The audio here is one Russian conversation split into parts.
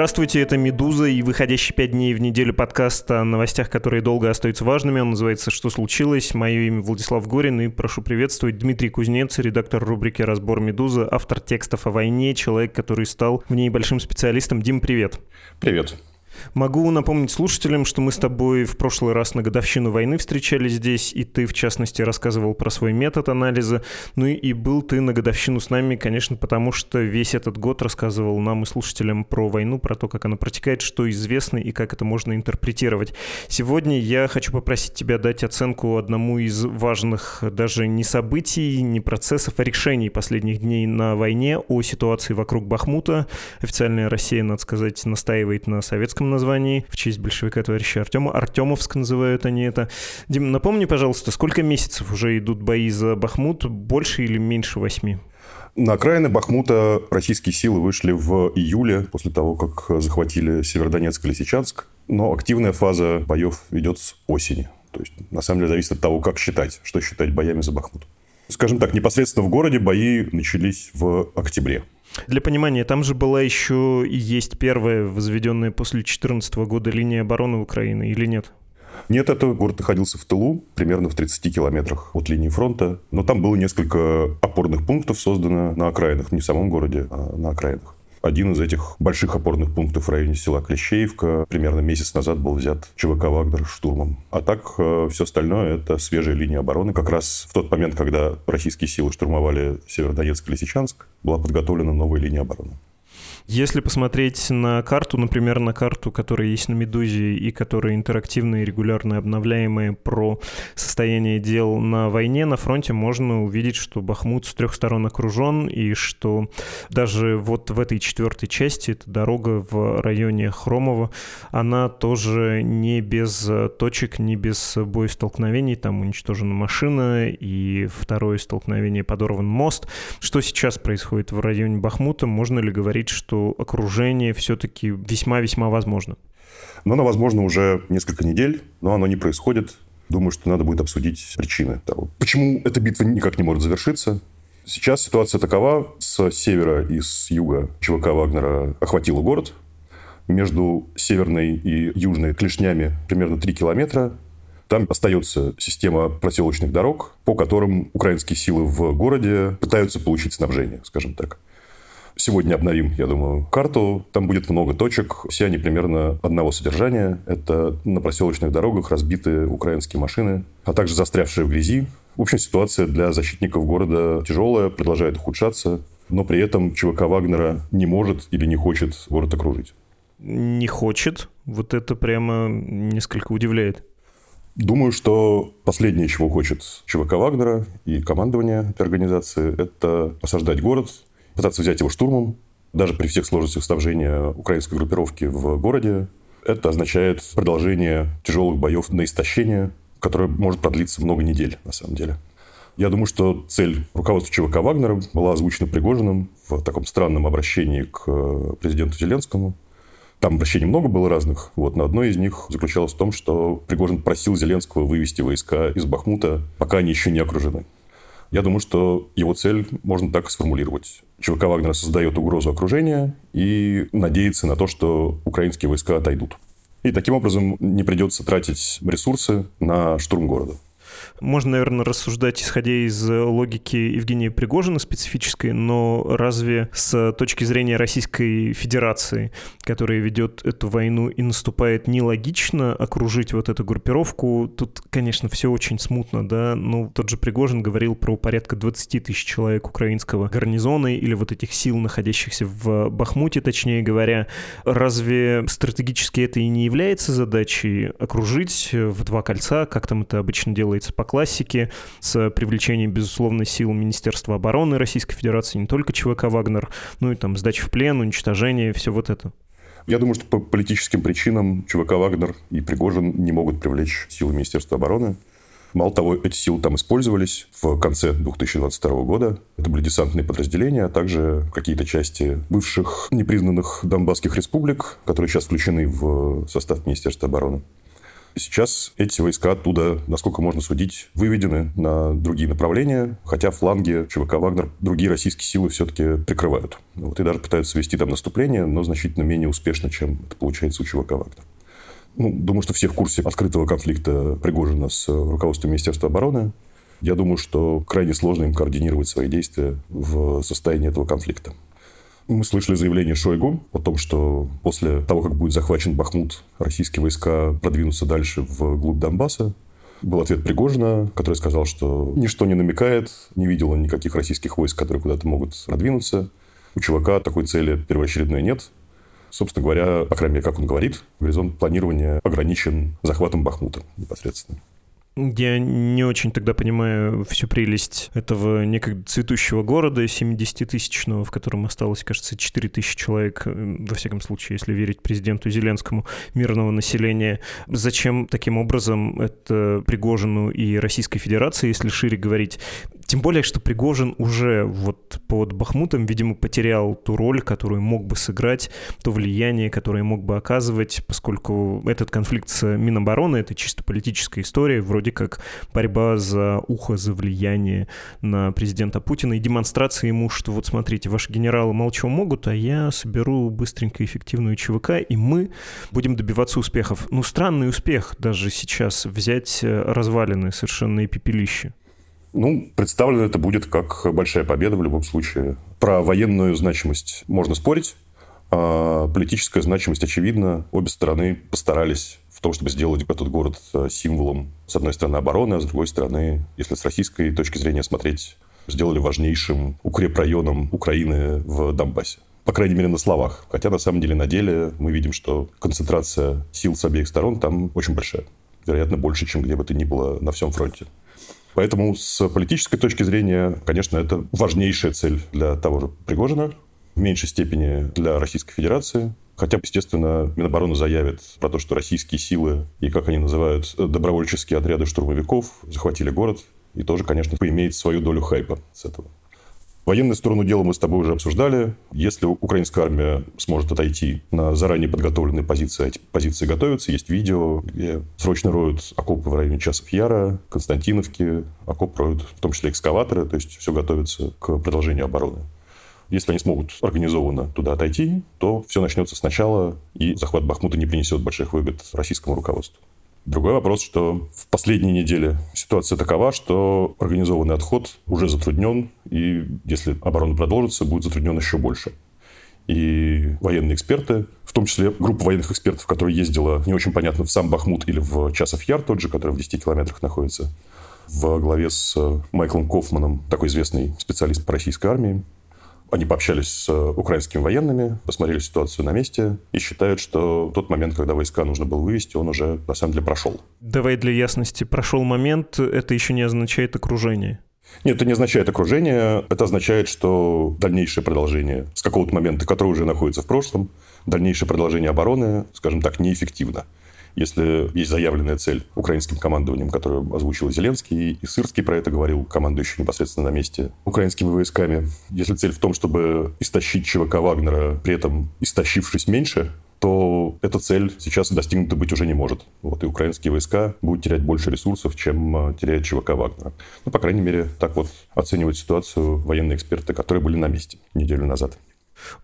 Здравствуйте, это «Медуза» и выходящий пять дней в неделю подкаст о новостях, которые долго остаются важными. Он называется «Что случилось?». Мое имя Владислав Горин и прошу приветствовать Дмитрий Кузнец, редактор рубрики «Разбор Медузы», автор текстов о войне, человек, который стал в ней большим специалистом. Дим, привет. Привет. Могу напомнить слушателям, что мы с тобой в прошлый раз на годовщину войны встречались здесь, и ты, в частности, рассказывал про свой метод анализа. Ну и был ты на годовщину с нами, конечно, потому что весь этот год рассказывал нам и слушателям про войну, про то, как она протекает, что известно и как это можно интерпретировать. Сегодня я хочу попросить тебя дать оценку одному из важных даже не событий, не процессов, а решений последних дней на войне о ситуации вокруг Бахмута. Официальная Россия, надо сказать, настаивает на советском названии в честь большевика товарища Артема. Артемовск называют они это. Дим, напомни, пожалуйста, сколько месяцев уже идут бои за Бахмут? Больше или меньше восьми? На окраины Бахмута российские силы вышли в июле, после того, как захватили Северодонецк и Лисичанск. Но активная фаза боев идет с осени. То есть, на самом деле, зависит от того, как считать, что считать боями за Бахмут. Скажем так, непосредственно в городе бои начались в октябре. Для понимания, там же была еще и есть первая возведенная после 2014 года линия обороны Украины, или нет? Нет, это город находился в тылу, примерно в 30 километрах от линии фронта. Но там было несколько опорных пунктов создано на окраинах, не в самом городе, а на окраинах. Один из этих больших опорных пунктов в районе села Клещеевка примерно месяц назад был взят ЧВК «Вагнер» штурмом. А так э, все остальное – это свежая линия обороны. Как раз в тот момент, когда российские силы штурмовали Северодонецк и Лисичанск, была подготовлена новая линия обороны. Если посмотреть на карту, например, на карту, которая есть на «Медузе» и которая интерактивная и регулярно обновляемая про состояние дел на войне, на фронте можно увидеть, что Бахмут с трех сторон окружен, и что даже вот в этой четвертой части, эта дорога в районе Хромова, она тоже не без точек, не без боестолкновений, там уничтожена машина, и второе столкновение подорван мост. Что сейчас происходит в районе Бахмута? Можно ли говорить, что окружение все-таки весьма-весьма возможно? Но оно возможно уже несколько недель, но оно не происходит. Думаю, что надо будет обсудить причины того. Почему эта битва никак не может завершиться? Сейчас ситуация такова. С севера и с юга ЧВК Вагнера охватила город. Между северной и южной клешнями примерно 3 километра. Там остается система проселочных дорог, по которым украинские силы в городе пытаются получить снабжение, скажем так. Сегодня обновим, я думаю, карту. Там будет много точек. Все они примерно одного содержания. Это на проселочных дорогах разбитые украинские машины, а также застрявшие в грязи. В общем, ситуация для защитников города тяжелая, продолжает ухудшаться. Но при этом ЧВК Вагнера не может или не хочет город окружить. Не хочет? Вот это прямо несколько удивляет. Думаю, что последнее, чего хочет ЧВК Вагнера и командование этой организации, это осаждать город, пытаться взять его штурмом, даже при всех сложностях снабжения украинской группировки в городе. Это означает продолжение тяжелых боев на истощение, которое может продлиться много недель, на самом деле. Я думаю, что цель руководства ЧВК Вагнера была озвучена Пригожиным в таком странном обращении к э, президенту Зеленскому. Там обращений много было разных. Вот, но одно из них заключалось в том, что Пригожин просил Зеленского вывести войска из Бахмута, пока они еще не окружены. Я думаю, что его цель можно так сформулировать. ЧВК Вагнера создает угрозу окружения и надеется на то, что украинские войска отойдут. И таким образом не придется тратить ресурсы на штурм города. Можно, наверное, рассуждать, исходя из логики Евгения Пригожина специфической, но разве с точки зрения Российской Федерации, которая ведет эту войну и наступает нелогично окружить вот эту группировку? Тут, конечно, все очень смутно, да, ну, тот же Пригожин говорил про порядка 20 тысяч человек украинского гарнизона или вот этих сил, находящихся в Бахмуте, точнее говоря. Разве стратегически это и не является задачей окружить в два кольца, как там это обычно делается по классике, с привлечением, безусловно, сил Министерства обороны Российской Федерации, не только ЧВК «Вагнер», ну и там сдача в плен, уничтожение, все вот это. Я думаю, что по политическим причинам ЧВК «Вагнер» и Пригожин не могут привлечь силы Министерства обороны. Мало того, эти силы там использовались в конце 2022 года. Это были десантные подразделения, а также какие-то части бывших непризнанных Донбасских республик, которые сейчас включены в состав Министерства обороны. Сейчас эти войска оттуда, насколько можно судить, выведены на другие направления, хотя фланги ЧВК «Вагнер» другие российские силы все-таки прикрывают. Вот, и даже пытаются вести там наступление, но значительно менее успешно, чем это получается у ЧВК «Вагнер». Ну, думаю, что все в курсе открытого конфликта Пригожина с руководством Министерства обороны. Я думаю, что крайне сложно им координировать свои действия в состоянии этого конфликта. Мы слышали заявление Шойгу о том, что после того, как будет захвачен Бахмут, российские войска продвинутся дальше в глубь Донбасса. Был ответ Пригожина, который сказал, что ничто не намекает, не видел он никаких российских войск, которые куда-то могут продвинуться. У чувака такой цели первоочередной нет. Собственно говоря, по крайней мере, как он говорит, горизонт планирования ограничен захватом Бахмута непосредственно. Я не очень тогда понимаю всю прелесть этого некогда цветущего города 70-тысячного, в котором осталось, кажется, 4 тысячи человек, во всяком случае, если верить президенту Зеленскому, мирного населения. Зачем таким образом это Пригожину и Российской Федерации, если шире говорить? Тем более, что Пригожин уже вот под Бахмутом, видимо, потерял ту роль, которую мог бы сыграть, то влияние, которое мог бы оказывать, поскольку этот конфликт с Минобороны — это чисто политическая история, вроде как борьба за ухо, за влияние на президента Путина и демонстрация ему, что вот смотрите, ваши генералы чего могут, а я соберу быстренько эффективную ЧВК, и мы будем добиваться успехов. Ну, странный успех даже сейчас взять э, развалины, совершенно пепелище. Ну, представлено это будет как большая победа в любом случае. Про военную значимость можно спорить, а политическая значимость очевидна. Обе стороны постарались в том, чтобы сделать этот город э, символом, с одной стороны, обороны, а с другой стороны, если с российской точки зрения смотреть, сделали важнейшим укрепрайоном Украины в Донбассе. По крайней мере, на словах. Хотя, на самом деле, на деле мы видим, что концентрация сил с обеих сторон там очень большая. Вероятно, больше, чем где бы то ни было на всем фронте. Поэтому с политической точки зрения, конечно, это важнейшая цель для того же Пригожина, в меньшей степени для Российской Федерации. Хотя, естественно, Минобороны заявит про то, что российские силы и, как они называют, добровольческие отряды штурмовиков захватили город. И тоже, конечно, поимеет свою долю хайпа с этого. Военную сторону дела мы с тобой уже обсуждали. Если украинская армия сможет отойти на заранее подготовленные позиции, эти позиции готовятся. Есть видео, где срочно роют окопы в районе Часов Яра, Константиновки. Окоп роют в том числе экскаваторы, то есть все готовится к продолжению обороны. Если они смогут организованно туда отойти, то все начнется сначала, и захват Бахмута не принесет больших выгод российскому руководству. Другой вопрос, что в последние недели ситуация такова, что организованный отход уже затруднен, и если оборона продолжится, будет затруднен еще больше. И военные эксперты, в том числе группа военных экспертов, которая ездила, не очень понятно, в сам Бахмут или в Часов Яр, тот же, который в 10 километрах находится, в главе с Майклом Кофманом, такой известный специалист по российской армии, они пообщались с э, украинскими военными, посмотрели ситуацию на месте и считают, что тот момент, когда войска нужно было вывести, он уже на самом деле прошел. Давай для ясности, прошел момент, это еще не означает окружение. Нет, это не означает окружение, это означает, что дальнейшее продолжение с какого-то момента, который уже находится в прошлом, дальнейшее продолжение обороны, скажем так, неэффективно. Если есть заявленная цель украинским командованием, которую озвучил Зеленский, и Сырский про это говорил, командующий непосредственно на месте украинскими войсками. Если цель в том, чтобы истощить ЧВК Вагнера, при этом истощившись меньше, то эта цель сейчас достигнута быть уже не может. Вот, и украинские войска будут терять больше ресурсов, чем а, теряет ЧВК Вагнера. Ну, по крайней мере, так вот оценивают ситуацию военные эксперты, которые были на месте неделю назад.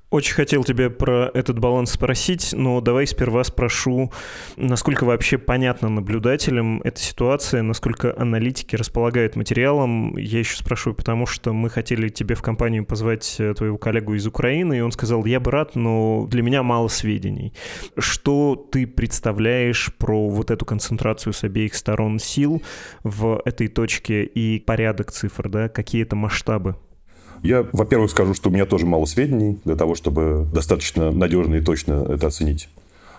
Очень хотел тебя про этот баланс спросить, но давай сперва спрошу, насколько вообще понятно наблюдателям эта ситуация, насколько аналитики располагают материалом. Я еще спрашиваю, потому что мы хотели тебе в компанию позвать э, твоего коллегу из Украины, и он сказал, я бы рад, но для меня мало сведений. Что ты представляешь про вот эту концентрацию с обеих сторон сил в этой точке и порядок цифр, да, какие это масштабы? Я, во-первых, скажу, что у меня тоже мало сведений для того, чтобы достаточно надежно и точно это оценить.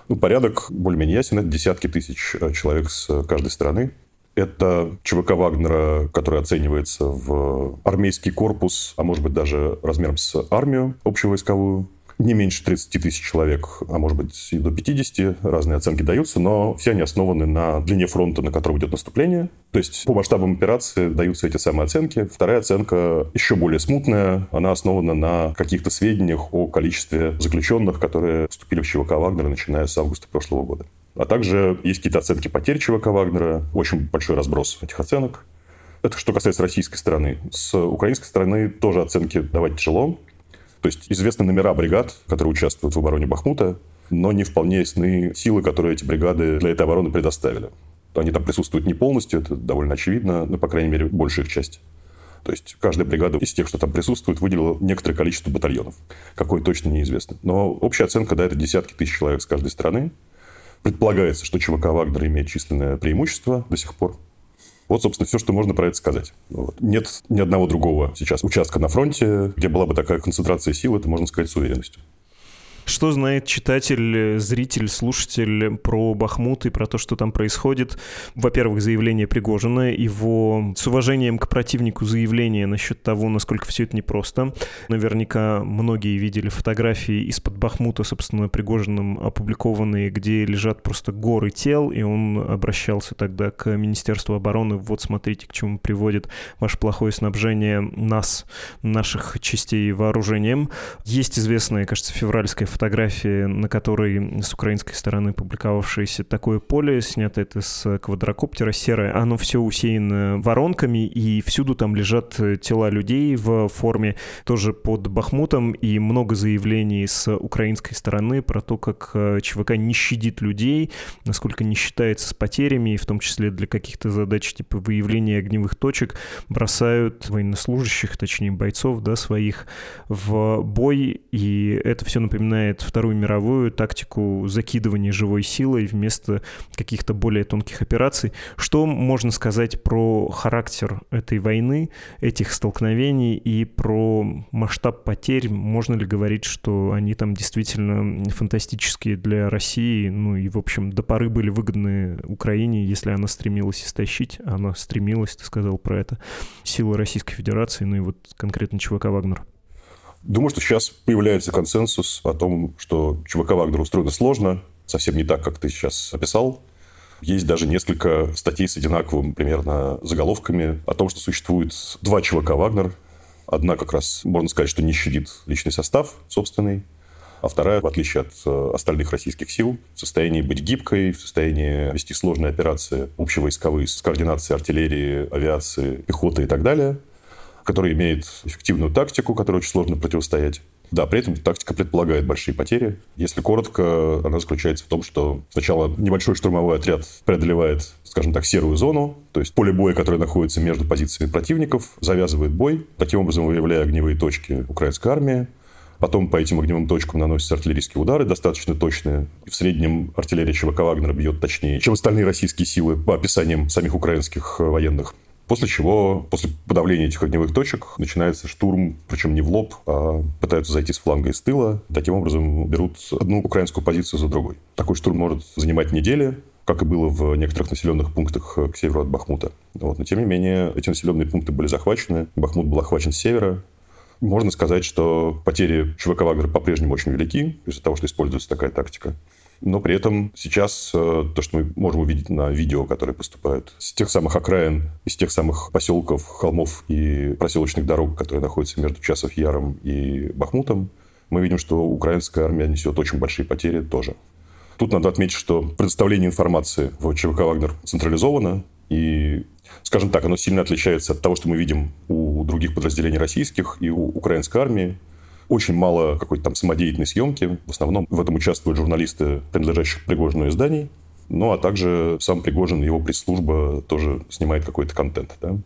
Ну, порядок более-менее ясен. Это десятки тысяч э, человек с каждой страны. Это ЧВК Вагнера, который оценивается в армейский корпус, а может быть даже размером с армию общевойсковую не меньше 30 тысяч человек, а может быть и до 50, разные оценки даются, но все они основаны на длине фронта, на котором идет наступление. То есть по масштабам операции даются эти самые оценки. Вторая оценка еще более смутная, она основана на каких-то сведениях о количестве заключенных, которые вступили в ЧВК Вагнера, начиная с августа прошлого года. А также есть какие-то оценки потерь ЧВК Вагнера, очень большой разброс этих оценок. Это что касается российской стороны. С украинской стороны тоже оценки давать тяжело. То есть известны номера бригад, которые участвуют в обороне Бахмута, но не вполне ясны силы, которые эти бригады для этой обороны предоставили. Они там присутствуют не полностью, это довольно очевидно, но, по крайней мере, большая их часть. То есть каждая бригада из тех, что там присутствует, выделила некоторое количество батальонов. Какое точно неизвестно. Но общая оценка, да, это десятки тысяч человек с каждой страны. Предполагается, что ЧВК Вагнер имеет численное преимущество до сих пор. Вот, собственно, все, что можно про это сказать. Вот. Нет ни одного другого сейчас участка на фронте, где была бы такая концентрация сил, это можно сказать с уверенностью. Что знает читатель, зритель, слушатель про Бахмут и про то, что там происходит? Во-первых, заявление Пригожина, его с уважением к противнику заявление насчет того, насколько все это непросто. Наверняка многие видели фотографии из-под Бахмута, собственно, Пригожиным опубликованные, где лежат просто горы тел, и он обращался тогда к Министерству обороны, вот смотрите, к чему приводит ваше плохое снабжение нас, наших частей вооружением. Есть известная, кажется, февральская фотографии, на которой с украинской стороны публиковавшееся такое поле, снято это с квадрокоптера серое, оно все усеяно воронками, и всюду там лежат тела людей в форме тоже под Бахмутом, и много заявлений с украинской стороны про то, как э, ЧВК не щадит людей, насколько не считается с потерями, и в том числе для каких-то задач типа выявления огневых точек бросают военнослужащих, точнее бойцов, да, своих в бой, и это все напоминает применяет Вторую мировую тактику закидывания живой силой вместо каких-то более тонких операций. Что можно сказать про характер этой войны, этих столкновений и про масштаб потерь? Можно ли говорить, что они там действительно фантастические для России, ну и, в общем, до поры были выгодны Украине, если она стремилась истощить, она стремилась, ты сказал про это, силы Российской Федерации, ну и вот конкретно ЧВК «Вагнер». Думаю, что сейчас появляется консенсус о том, что ЧВК Вагнер устроено сложно, совсем не так, как ты сейчас описал. Есть даже несколько статей с одинаковым примерно заголовками о том, что существует два ЧВК «Вагнер». Одна как раз, можно сказать, что не щадит личный состав собственный, а вторая, в отличие от э, остальных российских сил, в состоянии быть гибкой, в состоянии вести сложные операции общевойсковые с координацией артиллерии, авиации, пехоты и так далее – который имеет эффективную тактику, которой очень сложно противостоять. Да, при этом тактика предполагает большие потери. Если коротко, она заключается в том, что сначала небольшой штурмовой отряд преодолевает, скажем так, серую зону, то есть поле боя, которое находится между позициями противников, завязывает бой, таким образом выявляя огневые точки украинской армии. Потом по этим огневым точкам наносятся артиллерийские удары, достаточно точные. В среднем артиллерия ЧВК Вагнера бьет точнее, чем остальные российские силы по описаниям самих украинских военных. После чего, после подавления этих огневых точек, начинается штурм, причем не в лоб, а пытаются зайти с фланга и с тыла. Таким образом, берут одну украинскую позицию за другой. Такой штурм может занимать недели, как и было в некоторых населенных пунктах к северу от Бахмута. Вот. Но, тем не менее, эти населенные пункты были захвачены. Бахмут был охвачен с севера. Можно сказать, что потери ЧВК Вагнера по-прежнему очень велики из-за того, что используется такая тактика. Но при этом сейчас э, то, что мы можем увидеть на видео, которые поступают с тех самых окраин, из тех самых поселков, холмов и проселочных дорог, которые находятся между Часов Яром и Бахмутом, мы видим, что украинская армия несет очень большие потери тоже. Тут надо отметить, что предоставление информации в ЧВК «Вагнер» централизовано, и, скажем так, оно сильно отличается от того, что мы видим у других подразделений российских и у украинской армии. Очень мало какой-то там самодеятельной съемки. В основном в этом участвуют журналисты, принадлежащих Пригожину изданий. Ну, а также сам Пригожин его пресс-служба тоже снимает какой-то контент. Да?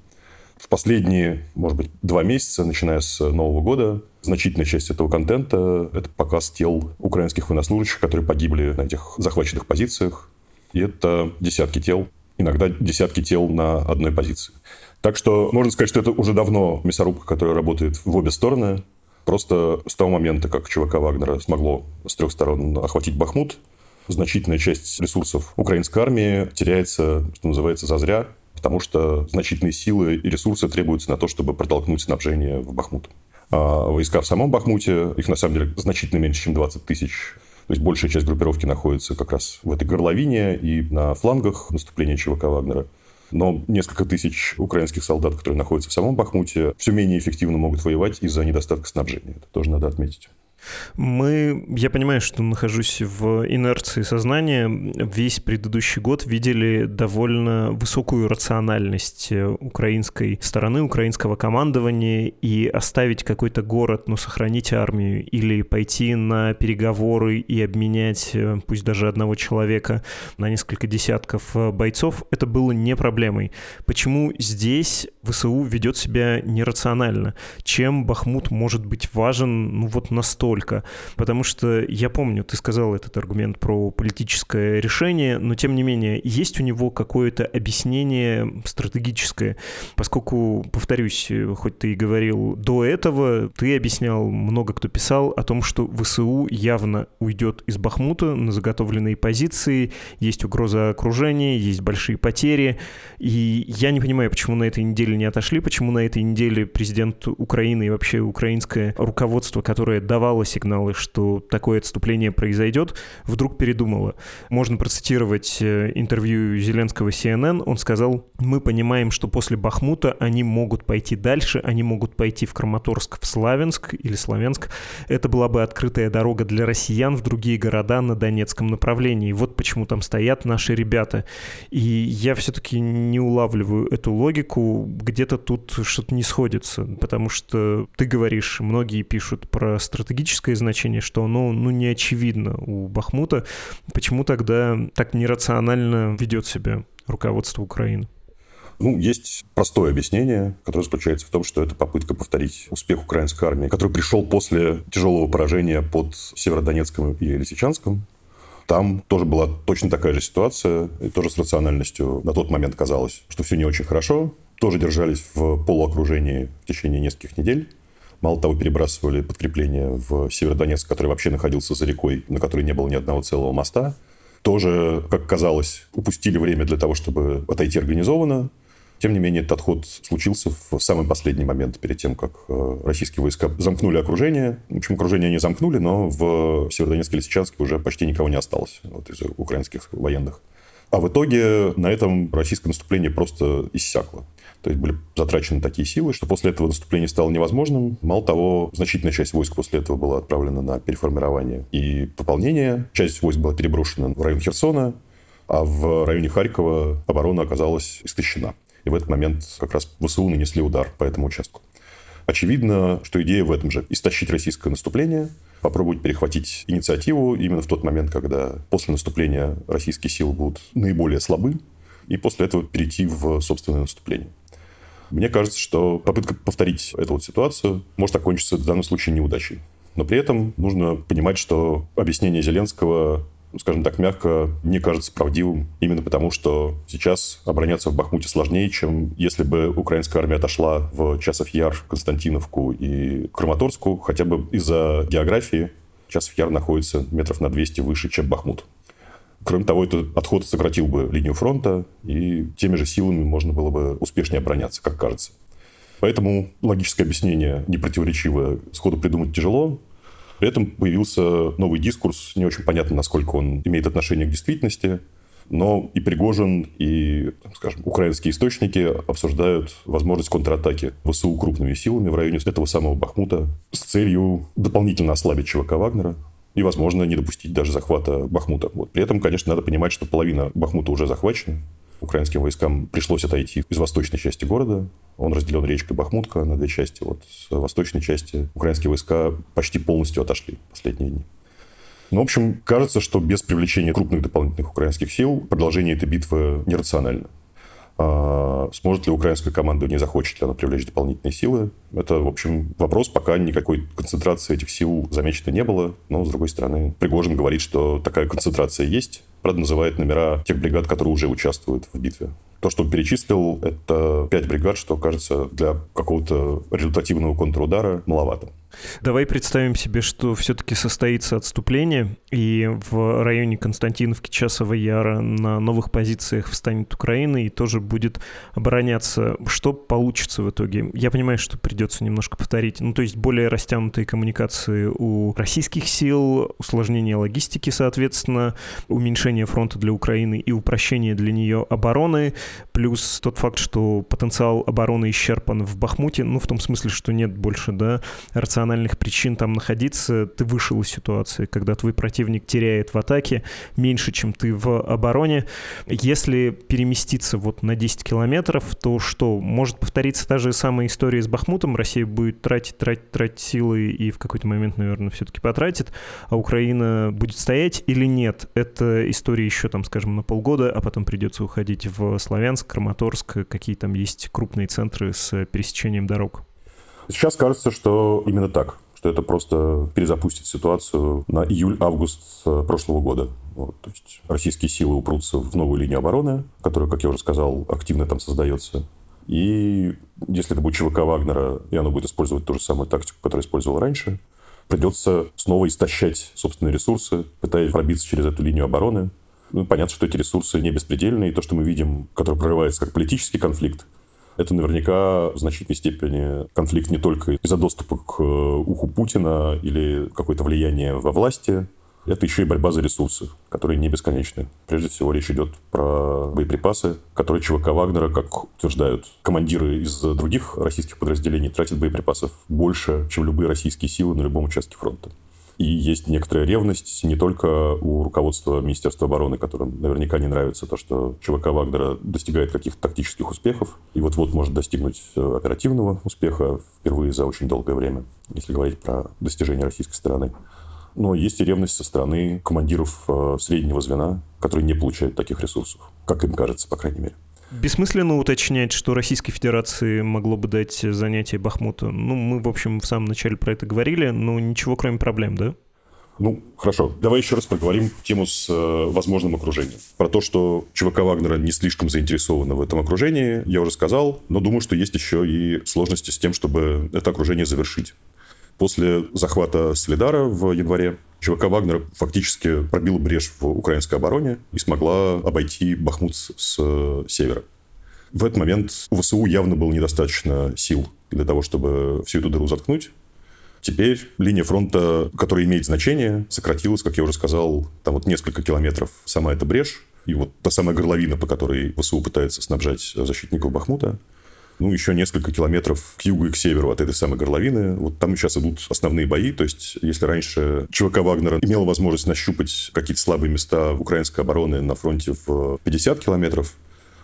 В последние, может быть, два месяца, начиная с Нового года, значительная часть этого контента – это показ тел украинских военнослужащих, которые погибли на этих захваченных позициях. И это десятки тел, иногда десятки тел на одной позиции. Так что можно сказать, что это уже давно мясорубка, которая работает в обе стороны. Просто с того момента, как ЧВК Вагнера смогло с трех сторон охватить Бахмут, значительная часть ресурсов украинской армии теряется, что называется, зазря, потому что значительные силы и ресурсы требуются на то, чтобы протолкнуть снабжение в Бахмут. А войска в самом Бахмуте, их на самом деле значительно меньше, чем 20 тысяч. То есть большая часть группировки находится как раз в этой горловине и на флангах наступления ЧВК Вагнера. Но несколько тысяч украинских солдат, которые находятся в самом Бахмуте, все менее эффективно могут воевать из-за недостатка снабжения. Это тоже надо отметить. Мы, я понимаю, что нахожусь в инерции сознания. Весь предыдущий год видели довольно высокую рациональность украинской стороны, украинского командования, и оставить какой-то город, но сохранить армию, или пойти на переговоры и обменять, э, пусть даже одного человека, на несколько десятков э, бойцов, это было не проблемой. Почему здесь ВСУ ведет себя нерационально? Чем Бахмут может быть важен, ну вот настолько? Потому что я помню, ты сказал этот аргумент про политическое решение, но тем не менее, есть у него какое-то объяснение стратегическое, поскольку, повторюсь, хоть ты и говорил до этого, ты объяснял, много кто писал о том, что ВСУ явно уйдет из Бахмута на заготовленные позиции, есть угроза окружения, есть большие потери, и я не понимаю, почему на этой неделе не отошли, почему на этой неделе президент Украины и вообще украинское руководство, которое давало сигналы, что такое отступление произойдет, вдруг передумало. Можно процитировать э, интервью Зеленского CNN. Он сказал, мы понимаем, что после Бахмута они могут пойти дальше, они могут пойти в Краматорск, в Славянск или Славянск. Это была бы открытая дорога для россиян в другие города на Донецком направлении. Вот почему там стоят наши ребята. И я все-таки не улавливаю эту логику. Где-то тут что-то не сходится, потому что ты говоришь, многие пишут про стратегическое значение, что оно ну, не очевидно у Бахмута. Почему тогда так нерационально ведет себя руководство Украины? Ну, есть простое объяснение, которое заключается в том, что это попытка повторить успех украинской армии, который пришел после тяжелого поражения под Северодонецком и Лисичанском. Там тоже была точно такая же ситуация, и тоже с рациональностью на тот момент казалось, что все не очень хорошо. Тоже держались в полуокружении в течение нескольких недель. Мало того, перебрасывали подкрепление в Северодонецк, который вообще находился за рекой, на которой не было ни одного целого моста. Тоже, как казалось, упустили время для того, чтобы отойти организованно. Тем не менее, этот отход случился в самый последний момент, перед тем, как э, российские войска замкнули окружение. В общем, окружение не замкнули, но в Северодонецке и Лисичанске уже почти никого не осталось вот, из украинских военных. А в итоге на этом российское наступление просто иссякло. То есть были затрачены такие силы, что после этого наступление стало невозможным. Мало того, значительная часть войск после этого была отправлена на переформирование и пополнение. Часть войск была переброшена в район Херсона, а в районе Харькова оборона оказалась истощена. И в этот момент как раз ВСУ нанесли удар по этому участку. Очевидно, что идея в этом же – истощить российское наступление, попробовать перехватить инициативу именно в тот момент, когда после наступления российские силы будут наиболее слабы, и после этого перейти в собственное наступление. Мне кажется, что попытка повторить эту вот ситуацию может окончиться в данном случае неудачей. Но при этом нужно понимать, что объяснение Зеленского скажем так мягко, не кажется правдивым, именно потому что сейчас обороняться в Бахмуте сложнее, чем если бы украинская армия отошла в Часов Яр, Константиновку и Краматорску, хотя бы из-за географии. Часов Яр находится метров на 200 выше, чем Бахмут. Кроме того, этот отход сократил бы линию фронта, и теми же силами можно было бы успешнее обороняться, как кажется. Поэтому логическое объяснение непротиворечивое сходу придумать тяжело, при этом появился новый дискурс, не очень понятно, насколько он имеет отношение к действительности, но и Пригожин, и, скажем, украинские источники обсуждают возможность контратаки ВСУ крупными силами в районе этого самого Бахмута с целью дополнительно ослабить ЧВК Вагнера и, возможно, не допустить даже захвата Бахмута. Вот. При этом, конечно, надо понимать, что половина Бахмута уже захвачена, украинским войскам пришлось отойти из восточной части города. Он разделен речкой Бахмутка на две части. Вот с восточной части украинские войска почти полностью отошли последние дни. Ну, в общем, кажется, что без привлечения крупных дополнительных украинских сил продолжение этой битвы нерационально. А сможет ли украинская команда, не захочет ли она привлечь дополнительные силы? Это, в общем, вопрос, пока никакой концентрации этих сил замечено не было. Но, с другой стороны, Пригожин говорит, что такая концентрация есть. Правда, называет номера тех бригад, которые уже участвуют в битве. То, что он перечислил, это пять бригад, что, кажется, для какого-то результативного контрудара маловато. Давай представим себе, что все-таки состоится отступление, и в районе Константиновки, Часова Яра на новых позициях встанет Украина и тоже будет обороняться. Что получится в итоге? Я понимаю, что придется немножко повторить. Ну, то есть более растянутые коммуникации у российских сил, усложнение логистики, соответственно, уменьшение фронта для Украины и упрощение для нее обороны, плюс тот факт, что потенциал обороны исчерпан в Бахмуте, ну, в том смысле, что нет больше, да, рационального рациональных причин там находиться, ты вышел из ситуации, когда твой противник теряет в атаке меньше, чем ты в обороне. Если переместиться вот на 10 километров, то что? Может повториться та же самая история с Бахмутом, Россия будет тратить, тратить, тратить силы и в какой-то момент, наверное, все-таки потратит, а Украина будет стоять или нет? Это история еще там, скажем, на полгода, а потом придется уходить в Славянск, Краматорск, какие там есть крупные центры с пересечением дорог. Сейчас кажется, что именно так что это просто перезапустит ситуацию на июль-август э, прошлого года. Вот, то есть российские силы упрутся в новую линию обороны, которая, как я уже сказал, активно там создается. И если это будет ЧВК Вагнера, и оно будет использовать ту же самую тактику, которую использовал раньше, придется снова истощать собственные ресурсы, пытаясь пробиться через эту линию обороны. Ну, понятно, что эти ресурсы не беспредельные, и то, что мы видим, которое прорывается как политический конфликт, это наверняка в значительной степени конфликт не только из-за доступа к э, уху Путина или какое-то влияние во власти, это еще и борьба за ресурсы, которые не бесконечны. Прежде всего, речь идет про боеприпасы, которые ЧВК Вагнера, как утверждают командиры из других российских подразделений, тратят боеприпасов больше, чем любые российские силы на любом участке фронта. И есть некоторая ревность не только у руководства Министерства обороны, которым наверняка не нравится то, что ЧВК Вагнера достигает каких-то тактических успехов, и вот-вот может достигнуть э, оперативного успеха впервые за очень долгое время, если говорить про достижения российской стороны. Но есть и ревность со стороны командиров э, среднего звена, которые не получают таких ресурсов, как им кажется, по крайней мере. Бессмысленно уточнять, что Российской Федерации могло бы дать занятие Бахмута. Ну, мы, в общем, в самом начале про это говорили, но ничего кроме проблем, да? Ну, хорошо. Давай еще раз поговорим тему с э, возможным окружением. Про то, что ЧВК Вагнера не слишком заинтересованы в этом окружении, я уже сказал, но думаю, что есть еще и сложности с тем, чтобы это окружение завершить. После захвата Солидара в январе ЧВК Вагнера фактически пробила брешь в украинской обороне и смогла обойти Бахмут с севера. В этот момент у ВСУ явно было недостаточно сил для того, чтобы всю эту дыру заткнуть. Теперь линия фронта, которая имеет значение, сократилась, как я уже сказал, там вот несколько километров сама эта брешь. И вот та самая горловина, по которой ВСУ пытается снабжать защитников Бахмута, ну, еще несколько километров к югу и к северу от этой самой горловины. Вот там сейчас идут основные бои. То есть, если раньше ЧВК Вагнера имела возможность нащупать какие-то слабые места украинской обороны на фронте в 50 километров,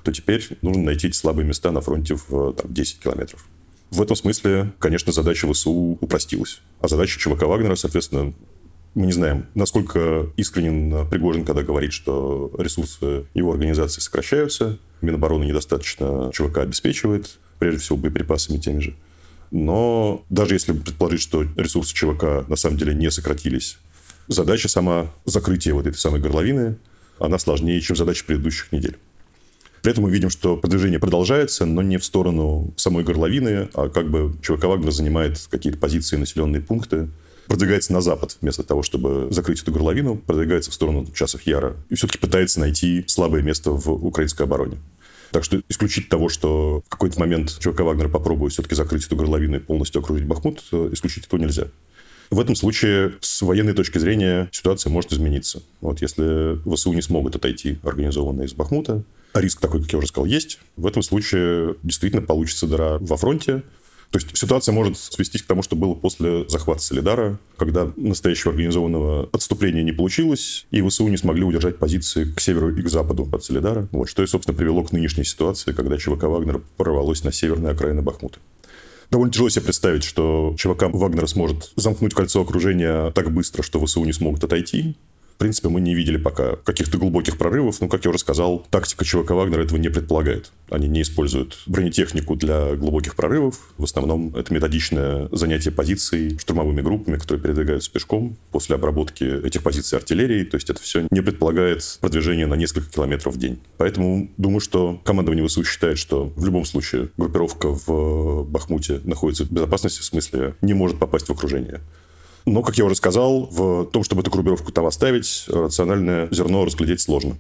то теперь нужно найти эти слабые места на фронте в там, 10 километров. В этом смысле, конечно, задача ВСУ упростилась. А задача ЧВК Вагнера, соответственно, мы не знаем, насколько искренен Пригожин, когда говорит, что ресурсы его организации сокращаются, Минобороны недостаточно ЧВК обеспечивает, прежде всего боеприпасами теми же. Но даже если предположить, что ресурсы ЧВК на самом деле не сократились, задача сама закрытия вот этой самой горловины, она сложнее, чем задача предыдущих недель. При этом мы видим, что продвижение продолжается, но не в сторону самой горловины, а как бы ЧВК Вагнер занимает какие-то позиции, населенные пункты, продвигается на запад вместо того, чтобы закрыть эту горловину, продвигается в сторону часов Яра и все-таки пытается найти слабое место в украинской обороне. Так что исключить того, что в какой-то момент ЧВК Вагнер попробует все-таки закрыть эту горловину и полностью окружить Бахмут, э, исключить этого нельзя. В этом случае, с военной точки зрения, ситуация может измениться. Вот если ВСУ не смогут отойти организованно из Бахмута, а риск такой, как я уже сказал, есть, в этом случае действительно получится дыра во фронте, то есть ситуация может свестись к тому, что было после захвата Солидара, когда настоящего организованного отступления не получилось, и ВСУ не смогли удержать позиции к северу и к западу от Солидара. Вот, что и, собственно, привело к нынешней ситуации, когда ЧВК «Вагнер» прорвалось на северные окраины Бахмута. Довольно тяжело себе представить, что ЧВК Вагнера сможет замкнуть кольцо окружения так быстро, что ВСУ не смогут отойти. В принципе, мы не видели пока каких-то глубоких прорывов. Но, как я уже сказал, тактика ЧВК Вагнера этого не предполагает. Они не используют бронетехнику для глубоких прорывов. В основном это методичное занятие позиций штурмовыми группами, которые передвигаются пешком после обработки этих позиций артиллерией. То есть это все не предполагает продвижение на несколько километров в день. Поэтому думаю, что командование ВСУ считает, что в любом случае группировка в Бахмуте находится в безопасности, в смысле не может попасть в окружение. Но, как я уже сказал, в том, чтобы эту группировку там оставить, рациональное зерно разглядеть сложно.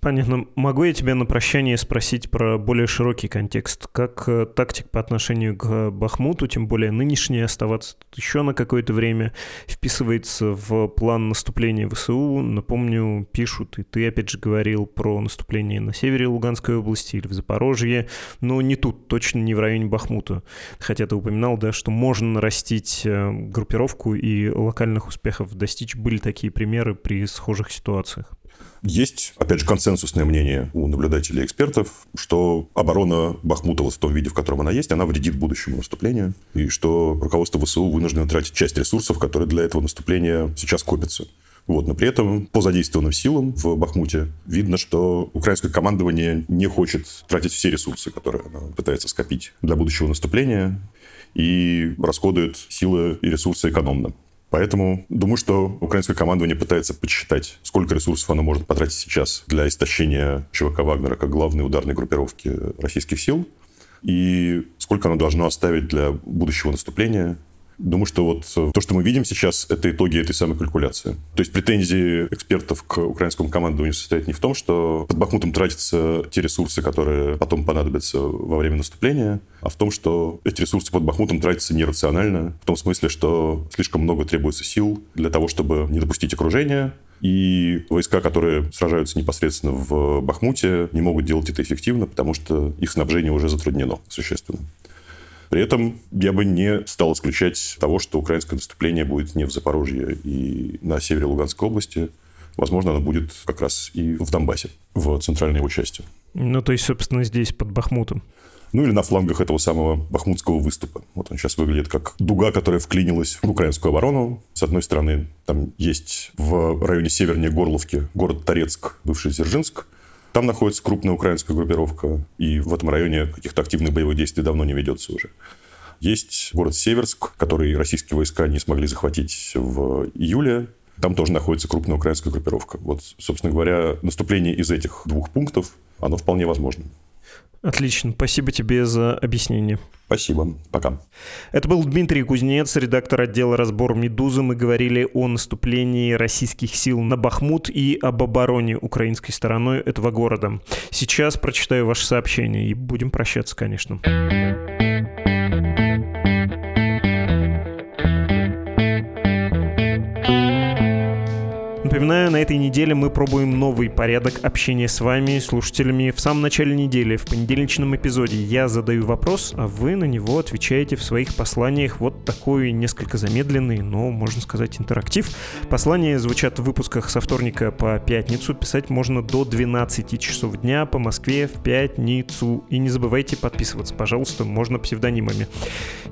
Понятно. Могу я тебя на прощание спросить про более широкий контекст? Как э, тактик по отношению к Бахмуту, тем более нынешний, оставаться тут еще на какое-то время, вписывается в план наступления ВСУ? Напомню, пишут, и ты опять же говорил про наступление на севере Луганской области или в Запорожье, но не тут, точно не в районе Бахмута. Хотя ты упоминал, да, что можно нарастить э, группировку и локальных успехов достичь. Были такие примеры при схожих ситуациях. Есть, опять же, консенсусное мнение у наблюдателей и экспертов, что оборона Бахмута вот в том виде, в котором она есть, она вредит будущему наступлению, и что руководство ВСУ вынуждено тратить часть ресурсов, которые для этого наступления сейчас копятся. Вот, но при этом по задействованным силам в Бахмуте видно, что украинское командование не хочет тратить все ресурсы, которые оно пытается скопить для будущего наступления, и расходует силы и ресурсы экономно. Поэтому думаю, что украинское командование пытается подсчитать, сколько ресурсов оно может потратить сейчас для истощения ЧВК «Вагнера» как главной ударной группировки российских сил, и сколько оно должно оставить для будущего наступления Думаю, что вот э, то, что мы видим сейчас, это итоги этой самой калькуляции. То есть претензии экспертов к украинскому командованию состоят не в том, что под Бахмутом тратятся те ресурсы, которые потом понадобятся во время наступления, а в том, что эти ресурсы под Бахмутом тратятся нерационально, в том смысле, что слишком много требуется сил для того, чтобы не допустить окружения, и войска, которые сражаются непосредственно в Бахмуте, не могут делать это эффективно, потому что их снабжение уже затруднено существенно. При этом я бы не стал исключать того, что украинское наступление будет не в Запорожье и на севере Луганской области. Возможно, оно будет как раз и в Донбассе, в центральной его части. Ну, то есть, собственно, здесь, под Бахмутом. Ну, или на флангах этого самого бахмутского выступа. Вот он сейчас выглядит как дуга, которая вклинилась в украинскую оборону. С одной стороны, там есть в районе севернее Горловки город Торецк, бывший Дзержинск. Там находится крупная украинская группировка, и в этом районе каких-то активных боевых действий давно не ведется уже. Есть город Северск, который российские войска не смогли захватить в июле. Там тоже находится крупная украинская группировка. Вот, собственно говоря, наступление из этих двух пунктов, оно вполне возможно. Отлично, спасибо тебе за объяснение. Спасибо, пока. Это был Дмитрий Кузнец, редактор отдела «Разбор Медузы». Мы говорили о наступлении российских сил на Бахмут и об обороне украинской стороной этого города. Сейчас прочитаю ваше сообщение и будем прощаться, конечно. Напоминаю, на этой неделе мы пробуем новый порядок общения с вами, слушателями. В самом начале недели, в понедельничном эпизоде, я задаю вопрос, а вы на него отвечаете в своих посланиях. Вот такой несколько замедленный, но, можно сказать, интерактив. Послания звучат в выпусках со вторника по пятницу. Писать можно до 12 часов дня по Москве в пятницу. И не забывайте подписываться, пожалуйста, можно псевдонимами.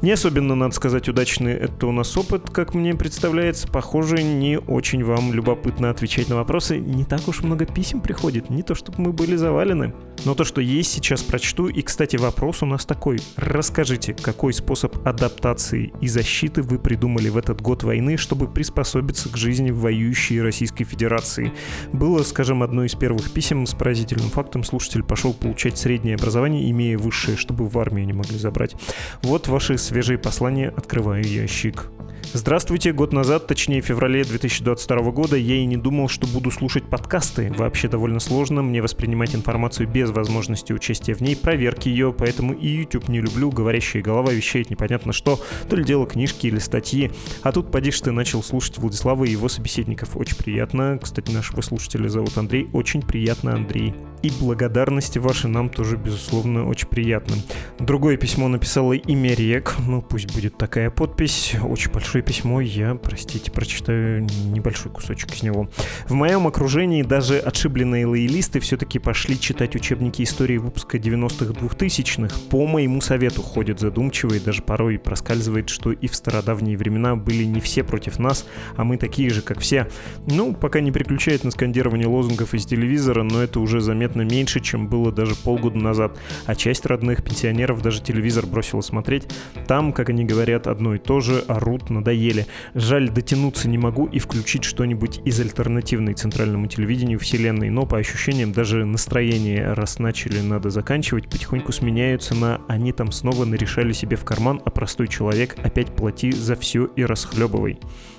Не особенно, надо сказать, удачный это у нас опыт, как мне представляется. Похоже, не очень вам любопытно любопытно отвечать на вопросы. Не так уж много писем приходит, не то чтобы мы были завалены. Но то, что есть, сейчас прочту. И, кстати, вопрос у нас такой. Расскажите, какой способ адаптации и защиты вы придумали в этот год войны, чтобы приспособиться к жизни в воюющей Российской Федерации? Было, скажем, одно из первых писем с поразительным фактом. Слушатель пошел получать среднее образование, имея высшее, чтобы в армию не могли забрать. Вот ваши свежие послания. Открываю ящик. Здравствуйте, год назад, точнее в феврале 2022 года, я и не думал, что буду слушать подкасты. Вообще довольно сложно мне воспринимать информацию без возможности участия в ней, проверки ее, поэтому и YouTube не люблю, говорящая голова вещает непонятно что, то ли дело книжки или статьи. А тут, подишь, ты начал слушать Владислава и его собеседников. Очень приятно. Кстати, нашего слушателя зовут Андрей. Очень приятно, Андрей. И благодарности ваши нам тоже, безусловно, очень приятны. Другое письмо написала имя Рек. Ну, пусть будет такая подпись. Очень большое письмо. Я, простите, прочитаю небольшой кусочек из него. В моем окружении даже отшибленные лоялисты все-таки пошли читать учебники истории выпуска 90-х 2000-х. По моему совету ходят задумчивые, даже порой проскальзывает, что и в стародавние времена были не все против нас, а мы такие же, как все. Ну, пока не переключает на скандирование лозунгов из телевизора, но это уже заметно меньше, чем было даже полгода назад. А часть родных пенсионеров даже телевизор бросила смотреть. Там, как они говорят, одно и то же, орут, надоели. Жаль, дотянуться не могу и включить что-нибудь из альтернативной центральному телевидению вселенной, но по ощущениям даже настроение, раз начали надо заканчивать, потихоньку сменяются на «они там снова нарешали себе в карман, а простой человек опять плати за все и расхлебывай».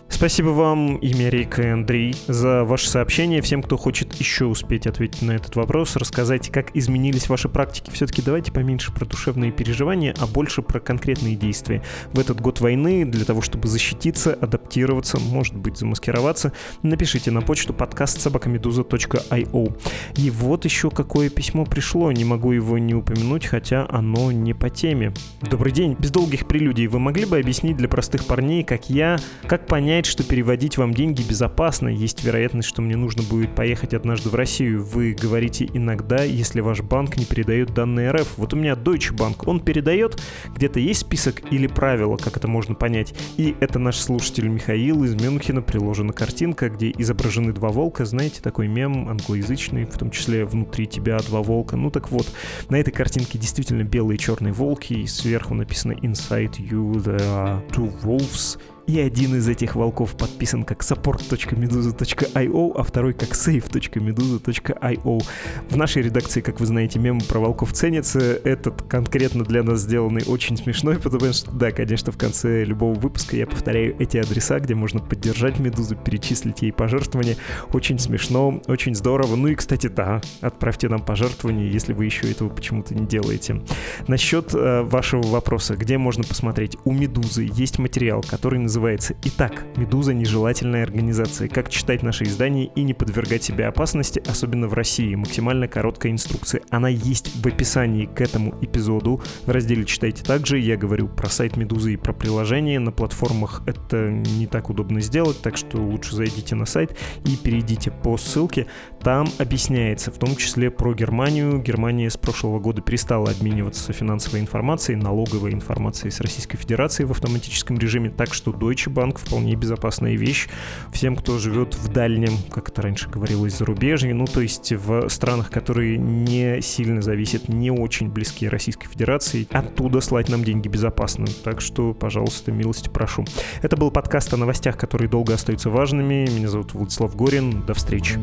Спасибо вам, имя Рика и Андрей, за ваше сообщение. Всем, кто хочет еще успеть ответить на этот вопрос, рассказать, как изменились ваши практики. Все-таки давайте поменьше про душевные переживания, а больше про конкретные действия. В этот год войны для того, чтобы защититься, адаптироваться, может быть, замаскироваться, напишите на почту подкаст собакамедуза.io. И вот еще какое письмо пришло, не могу его не упомянуть, хотя оно не по теме. Добрый день, без долгих прелюдий, вы могли бы объяснить для простых парней, как я, как понять, что переводить вам деньги безопасно. Есть вероятность, что мне нужно будет поехать однажды в Россию. Вы говорите иногда, если ваш банк не передает данные РФ. Вот у меня Deutsche Bank, он передает, где-то есть список или правила, как это можно понять. И это наш слушатель Михаил из Мюнхена, приложена картинка, где изображены два волка, знаете, такой мем англоязычный, в том числе внутри тебя два волка. Ну так вот, на этой картинке действительно белые и черные волки, и сверху написано «Inside you are two wolves», и один из этих волков подписан как support.meduza.io, а второй как save.meduza.io. В нашей редакции, как вы знаете, мемы про волков ценятся. Этот конкретно для нас сделанный очень смешной, потому что, да, конечно, в конце любого выпуска я повторяю эти адреса, где можно поддержать Медузу, перечислить ей пожертвования. Очень смешно, очень здорово. Ну и, кстати, да, отправьте нам пожертвования, если вы еще этого почему-то не делаете. Насчет э, вашего вопроса, где можно посмотреть? У Медузы есть материал, который называется называется «Итак, Медуза – нежелательная организация. Как читать наши издания и не подвергать себя опасности, особенно в России». Максимально короткая инструкция. Она есть в описании к этому эпизоду. В разделе «Читайте также». Я говорю про сайт Медузы и про приложение. На платформах это не так удобно сделать, так что лучше зайдите на сайт и перейдите по ссылке. Там объясняется, в том числе про Германию. Германия с прошлого года перестала обмениваться финансовой информацией, налоговой информацией с Российской Федерацией в автоматическом режиме, так что до Deutsche Bank вполне безопасная вещь всем, кто живет в дальнем, как это раньше говорилось, зарубежье, ну то есть в странах, которые не сильно зависят, не очень близкие Российской Федерации, оттуда слать нам деньги безопасно. Так что, пожалуйста, милости прошу. Это был подкаст о новостях, которые долго остаются важными. Меня зовут Владислав Горин. До встречи.